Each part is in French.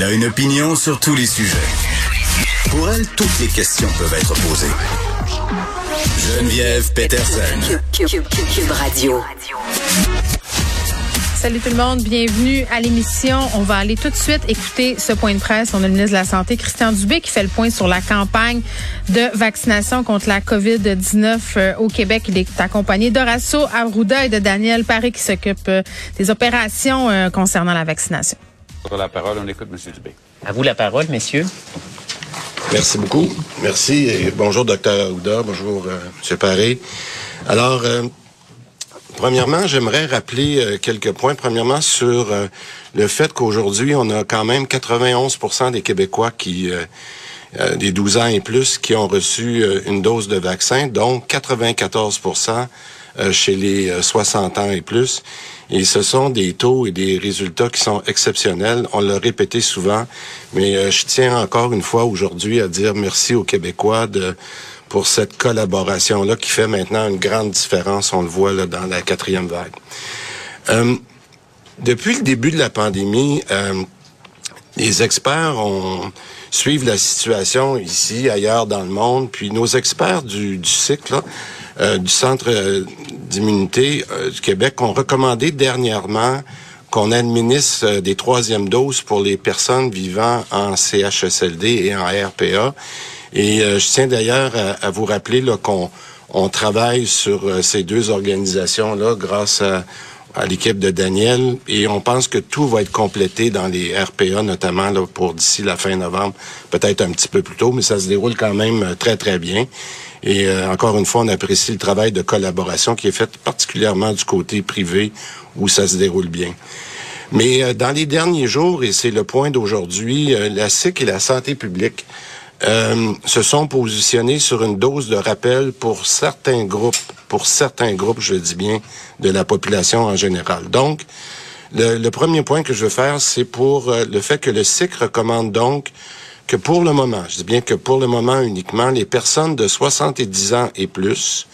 Elle a une opinion sur tous les sujets. Pour elle, toutes les questions peuvent être posées. Geneviève Peterson. Cube Radio. Salut tout le monde, bienvenue à l'émission. On va aller tout de suite écouter ce point de presse. On a le ministre de la Santé, Christian Dubé, qui fait le point sur la campagne de vaccination contre la COVID-19 euh, au Québec. Il est accompagné d'Horacio Arruda et de Daniel Paré qui s'occupent euh, des opérations euh, concernant la vaccination. La parole, on écoute M. Dubé. À vous la parole, messieurs. Merci beaucoup. Merci et bonjour, docteur Aouda. Bonjour, euh, M. Paré. Alors, euh, premièrement, j'aimerais rappeler euh, quelques points. Premièrement, sur euh, le fait qu'aujourd'hui, on a quand même 91% des Québécois qui, euh, des 12 ans et plus, qui ont reçu euh, une dose de vaccin, donc 94% euh, chez les euh, 60 ans et plus. Et ce sont des taux et des résultats qui sont exceptionnels. On l'a répété souvent, mais je tiens encore une fois aujourd'hui à dire merci aux Québécois de pour cette collaboration-là qui fait maintenant une grande différence, on le voit là, dans la quatrième vague. Euh, depuis le début de la pandémie, euh, les experts ont, suivent la situation ici, ailleurs dans le monde, puis nos experts du, du cycle, là, euh, du Centre euh, d'immunité euh, du Québec ont recommandé dernièrement qu'on administre euh, des troisièmes doses pour les personnes vivant en CHSLD et en RPA. Et je tiens d'ailleurs à, à vous rappeler qu'on on travaille sur ces deux organisations-là grâce à, à l'équipe de Daniel et on pense que tout va être complété dans les RPA, notamment là, pour d'ici la fin novembre, peut-être un petit peu plus tôt, mais ça se déroule quand même euh, très, très bien. Et euh, encore une fois, on apprécie le travail de collaboration qui est fait particulièrement du côté privé où ça se déroule bien. Mais euh, dans les derniers jours, et c'est le point d'aujourd'hui, euh, la SIC et la santé publique euh, se sont positionnés sur une dose de rappel pour certains groupes, pour certains groupes, je dis bien, de la population en général. Donc, le, le premier point que je veux faire, c'est pour euh, le fait que le SIC recommande donc que pour le moment, je dis bien que pour le moment uniquement, les personnes de 70 ans et plus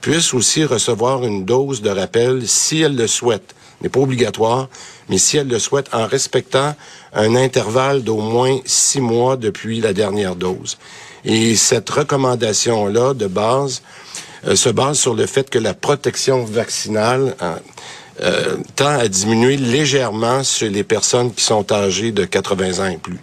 puissent aussi recevoir une dose de rappel si elles le souhaitent. N'est pas obligatoire, mais si elles le souhaitent en respectant un intervalle d'au moins six mois depuis la dernière dose. Et cette recommandation-là de base se base sur le fait que la protection vaccinale hein, euh, tend à diminuer légèrement chez les personnes qui sont âgées de 80 ans et plus.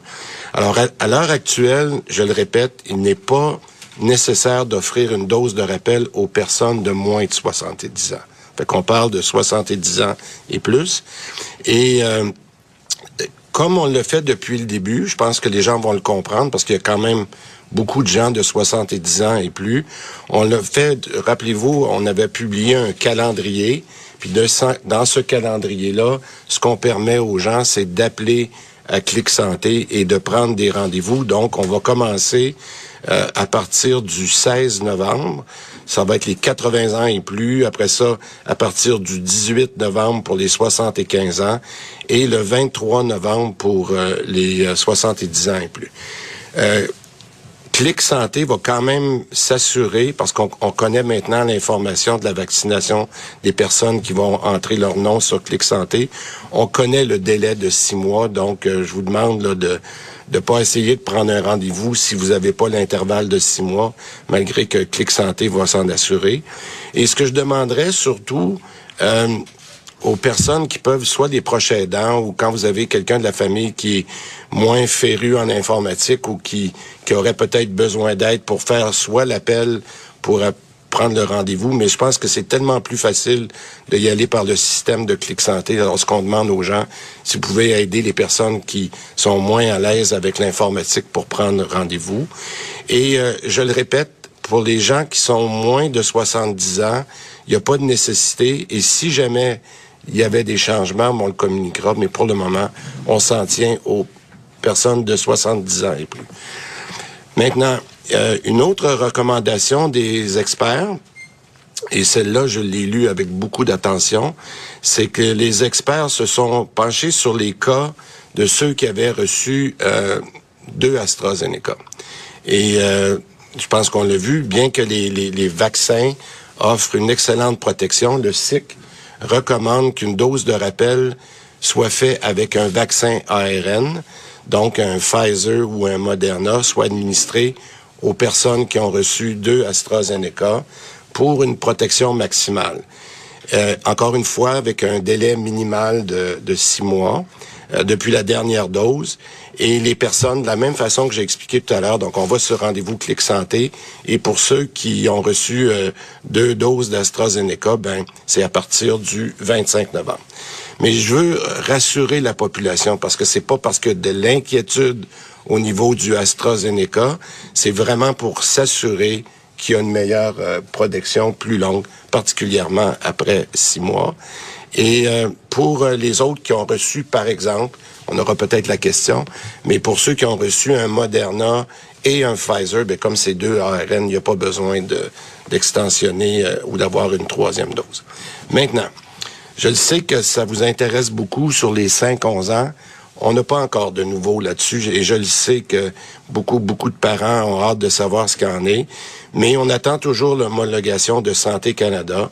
Alors, à, à l'heure actuelle, je le répète, il n'est pas nécessaire d'offrir une dose de rappel aux personnes de moins de 70 ans. Fait qu'on parle de 70 ans et plus. Et euh, comme on le fait depuis le début, je pense que les gens vont le comprendre parce qu'il y a quand même beaucoup de gens de 70 ans et plus. On l'a fait, rappelez-vous, on avait publié un calendrier. Puis dans ce calendrier-là, ce qu'on permet aux gens, c'est d'appeler à Clic Santé et de prendre des rendez-vous. Donc, on va commencer euh, à partir du 16 novembre. Ça va être les 80 ans et plus. Après ça, à partir du 18 novembre pour les 75 ans et le 23 novembre pour euh, les 70 ans et plus. Euh, Clic Santé va quand même s'assurer, parce qu'on connaît maintenant l'information de la vaccination des personnes qui vont entrer leur nom sur Clic Santé. On connaît le délai de six mois, donc euh, je vous demande là, de ne pas essayer de prendre un rendez-vous si vous n'avez pas l'intervalle de six mois, malgré que Clic Santé va s'en assurer. Et ce que je demanderais surtout, euh, aux personnes qui peuvent soit des proches aidants ou quand vous avez quelqu'un de la famille qui est moins féru en informatique ou qui, qui aurait peut-être besoin d'aide pour faire soit l'appel pour prendre le rendez-vous, mais je pense que c'est tellement plus facile de y aller par le système de Clic Santé lorsqu'on demande aux gens si vous pouvez aider les personnes qui sont moins à l'aise avec l'informatique pour prendre rendez-vous. Et euh, je le répète, pour les gens qui sont moins de 70 ans, il n'y a pas de nécessité. Et si jamais il y avait des changements, on le communiquera, mais pour le moment, on s'en tient aux personnes de 70 ans et plus. Maintenant, euh, une autre recommandation des experts, et celle-là, je l'ai lue avec beaucoup d'attention, c'est que les experts se sont penchés sur les cas de ceux qui avaient reçu euh, deux AstraZeneca. Et euh, je pense qu'on l'a vu, bien que les, les, les, vaccins offrent une excellente protection, le SIC recommande qu'une dose de rappel soit faite avec un vaccin ARN, donc un Pfizer ou un Moderna, soit administré aux personnes qui ont reçu deux AstraZeneca pour une protection maximale. Euh, encore une fois, avec un délai minimal de, de six mois euh, depuis la dernière dose. Et les personnes, de la même façon que j'ai expliqué tout à l'heure, donc on va sur rendez-vous Clic Santé. Et pour ceux qui ont reçu euh, deux doses d'AstraZeneca, ben c'est à partir du 25 novembre. Mais je veux rassurer la population parce que c'est pas parce que de l'inquiétude au niveau du AstraZeneca, c'est vraiment pour s'assurer qu'il y a une meilleure euh, protection plus longue, particulièrement après six mois. Et euh, pour euh, les autres qui ont reçu, par exemple, on aura peut-être la question, mais pour ceux qui ont reçu un Moderna et un Pfizer, ben, comme c'est deux ARN, il n'y a pas besoin de, d'extensionner ou d'avoir une troisième dose. Maintenant, je le sais que ça vous intéresse beaucoup sur les 5-11 ans. On n'a pas encore de nouveau là-dessus et je le sais que beaucoup, beaucoup de parents ont hâte de savoir ce qu'il en est. Mais on attend toujours l'homologation de Santé Canada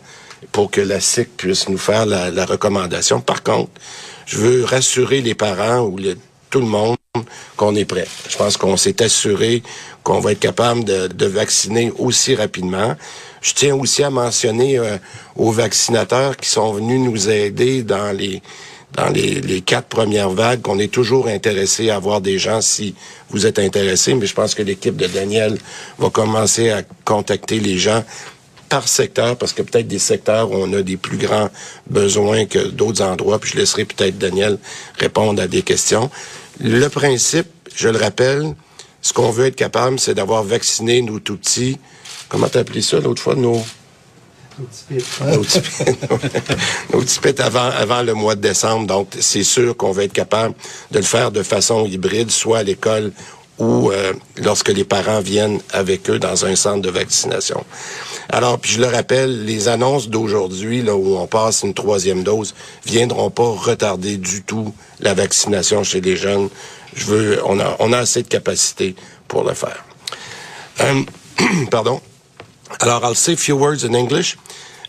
pour que la SIC puisse nous faire la, recommandation. Par contre, je veux rassurer les parents ou tout le monde qu'on est prêt. Je pense qu'on s'est assuré qu'on va être capable de, vacciner aussi rapidement. Je tiens aussi à mentionner euh, aux vaccinateurs qui sont venus nous aider dans les dans les, quatre premières vagues, qu'on est toujours intéressé à voir des gens si vous êtes intéressé, mais je pense que l'équipe de Daniel va commencer à contacter les gens par secteur, parce que peut-être des secteurs où on a des plus grands besoins que d'autres endroits, puis je laisserai peut-être Daniel répondre à des questions. Le principe, je le rappelle, ce qu'on veut être capable, c'est d'avoir vacciné nos tout petits, comment t'appelais ça l'autre fois, nos nos petits avant, avant le mois de décembre. Donc, c'est sûr qu'on va être capable de le faire de façon hybride, soit à l'école ou euh, lorsque les parents viennent avec eux dans un centre de vaccination. Alors, puis je le rappelle, les annonces d'aujourd'hui, là où on passe une troisième dose, viendront pas retarder du tout la vaccination chez les jeunes. Je veux, on a, on a assez de capacité pour le faire. Euh, pardon. Alors, I'll say a few words in English.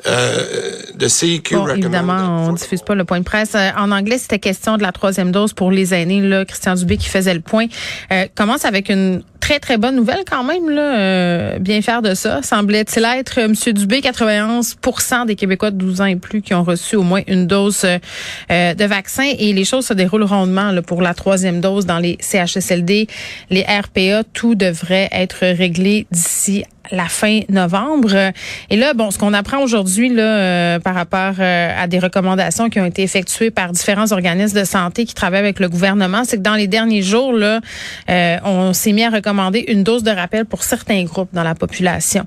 Euh, de CQ bon, évidemment, on diffuse pas le point de presse. Euh, en anglais, c'était question de la troisième dose pour les aînés. Là, Christian Dubé qui faisait le point. Euh, commence avec une très, très bonne nouvelle quand même. Là, euh, bien faire de ça. Semblait-il être, euh, M. Dubé, 91 des Québécois de 12 ans et plus qui ont reçu au moins une dose de vaccin. Et les choses se déroulent rondement là, pour la troisième dose dans les CHSLD, les RPA. Tout devrait être réglé d'ici la fin novembre. Et là, bon, ce qu'on apprend aujourd'hui euh, par rapport euh, à des recommandations qui ont été effectuées par différents organismes de santé qui travaillent avec le gouvernement, c'est que dans les derniers jours euh, on s'est mis à recommander une dose de rappel pour certains groupes dans la population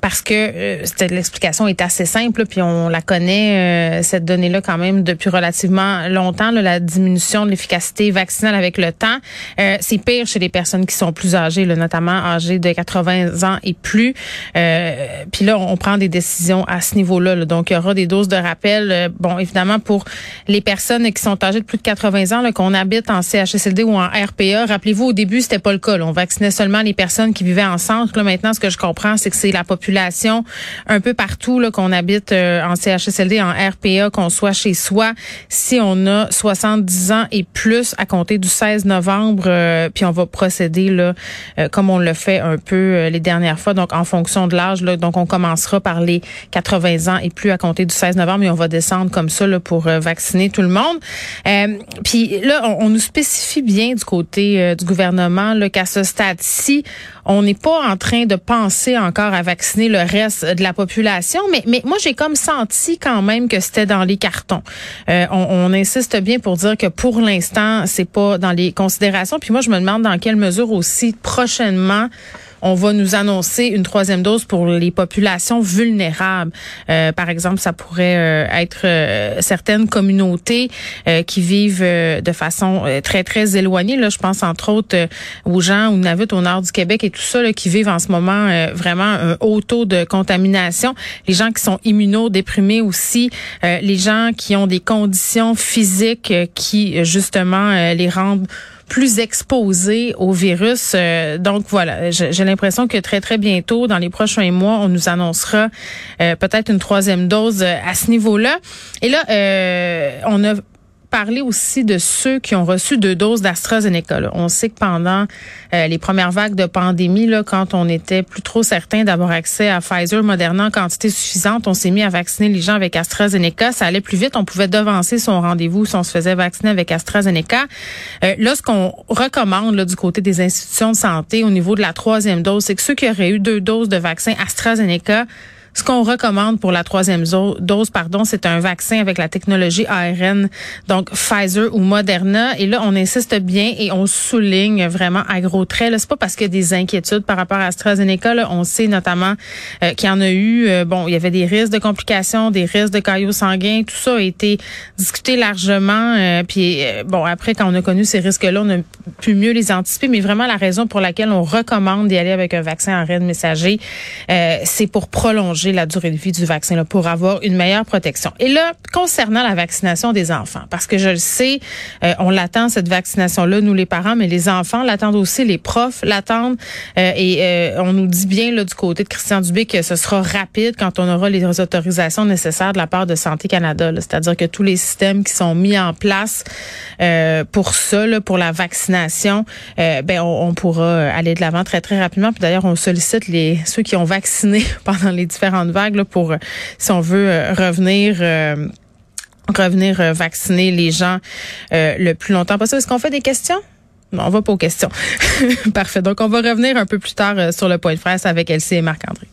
parce que l'explication est assez simple puis on la connaît cette donnée là quand même depuis relativement longtemps la diminution de l'efficacité vaccinale avec le temps. c'est pire chez les personnes qui sont plus âgées, notamment âgées de 80 ans et plus. Puis là, on prend des décisions à ce niveau-là. Donc, il y aura des doses de rappel. bon, évidemment, pour les personnes qui sont âgées de plus de 80 ans, qu'on habite en CHSLD ou en RPA, rappelez-vous, au début, c'était pas le cas. On vaccinait seulement les personnes qui vivaient en centre. Là, maintenant, ce que je comprends, c'est que c'est la population un peu partout là qu'on habite en CHSLD, en RPA, qu'on soit chez soi. Si on a 70 ans et plus à compter du 16 novembre, euh, puis on va procéder là euh, comme on le fait un peu euh, les dernières fois, donc en fonction de l'âge. Donc on commencera par les 80 ans et plus à compter du 16 novembre et on va descendre comme ça là, pour vacciner tout le monde. puis là, on, nous spécifie bien du côté du gouvernement qu'à ce stade-ci, on n'est pas en train de penser encore à vacciner le reste de la population, mais, mais moi j'ai comme senti quand même que c'était dans les cartons. on, on insiste bien pour dire que pour l'instant, c'est pas dans les considérations. Puis moi, je me demande dans quelle mesure aussi prochainement on va nous annoncer une troisième dose pour les populations vulnérables. Euh, par exemple, ça pourrait euh, être euh, certaines communautés qui vivent de façon très, très éloignée. Là, je pense entre autres aux gens ou Navut au nord du Québec et tout ça, là, qui vivent en ce moment vraiment un haut taux de contamination. Les gens qui sont immunodéprimés aussi. les gens qui ont des conditions physiques qui, justement, les rendent plus exposés au virus. Euh, donc voilà, j'ai l'impression que très très bientôt, dans les prochains mois, on nous annoncera euh, peut-être une troisième dose euh, à ce niveau-là. Et là, on a parler aussi de ceux qui ont reçu deux doses d'AstraZeneca. On sait que pendant euh, les premières vagues de pandémie, là, quand on était plus trop certain d'avoir accès à Pfizer, Moderna en quantité suffisante, on s'est mis à vacciner les gens avec AstraZeneca. Ça allait plus vite. On pouvait devancer son rendez-vous si on se faisait vacciner avec AstraZeneca. Euh, là, ce qu'on recommande du côté des institutions de santé au niveau de la troisième dose, c'est que ceux qui auraient eu deux doses de vaccin AstraZeneca ce qu'on recommande pour la troisième dose, pardon, c'est un vaccin avec la technologie ARN, donc Pfizer ou Moderna. Et là, on insiste bien et on souligne vraiment à gros traits. C'est pas parce qu'il y a des inquiétudes par rapport à AstraZeneca. Là, on sait notamment euh, qu'il y en a eu. Euh, bon, il y avait des risques de complications, des risques de caillots sanguins. Tout ça a été discuté largement. Euh, puis bon, après, quand on a connu ces risques-là, on a pu mieux les anticiper. Mais vraiment, la raison pour laquelle on recommande d'y aller avec un vaccin ARN messager, c'est pour prolonger la durée de vie du vaccin là, pour avoir une meilleure protection. Et là, concernant la vaccination des enfants, parce que je le sais, euh, on l'attend cette vaccination-là, nous les parents, mais les enfants l'attendent aussi, les profs l'attendent. Euh, et euh, on nous dit bien là du côté de Christian Dubé que ce sera rapide quand on aura les autorisations nécessaires de la part de Santé Canada. C'est-à-dire que tous les systèmes qui sont mis en place pour ça, là, pour la vaccination, ben on, on, pourra aller de l'avant très très rapidement. Puis d'ailleurs, on sollicite les ceux qui ont vacciné pendant les différents pour, si on veut, euh, revenir euh, revenir euh, vacciner les gens le plus longtemps possible. Est-ce qu'on fait des questions? Non, on va pas aux questions. Parfait. Donc, on va revenir un peu plus tard sur le point de presse avec Elsie et Marc-André.